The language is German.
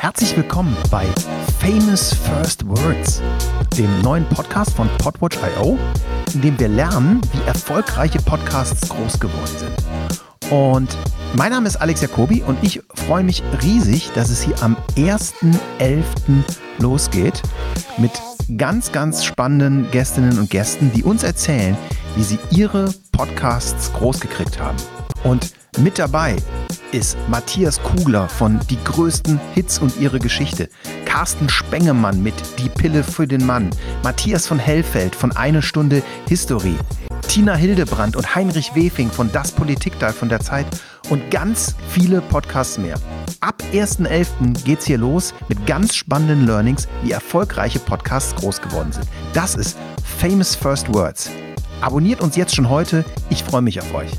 Herzlich willkommen bei Famous First Words, dem neuen Podcast von Podwatch.io, in dem wir lernen, wie erfolgreiche Podcasts groß geworden sind. Und mein Name ist Alex Jacobi und ich freue mich riesig, dass es hier am 1.11. losgeht mit ganz, ganz spannenden Gästinnen und Gästen, die uns erzählen, wie sie ihre Podcasts groß gekriegt haben. Und mit dabei ist Matthias Kugler von Die größten Hits und ihre Geschichte, Carsten Spengemann mit Die Pille für den Mann, Matthias von Hellfeld von Eine Stunde History, Tina Hildebrand und Heinrich Wefing von Das Politikteil von der Zeit und ganz viele Podcasts mehr. Ab 1.11. geht's hier los mit ganz spannenden Learnings, wie erfolgreiche Podcasts groß geworden sind. Das ist Famous First Words. Abonniert uns jetzt schon heute. Ich freue mich auf euch.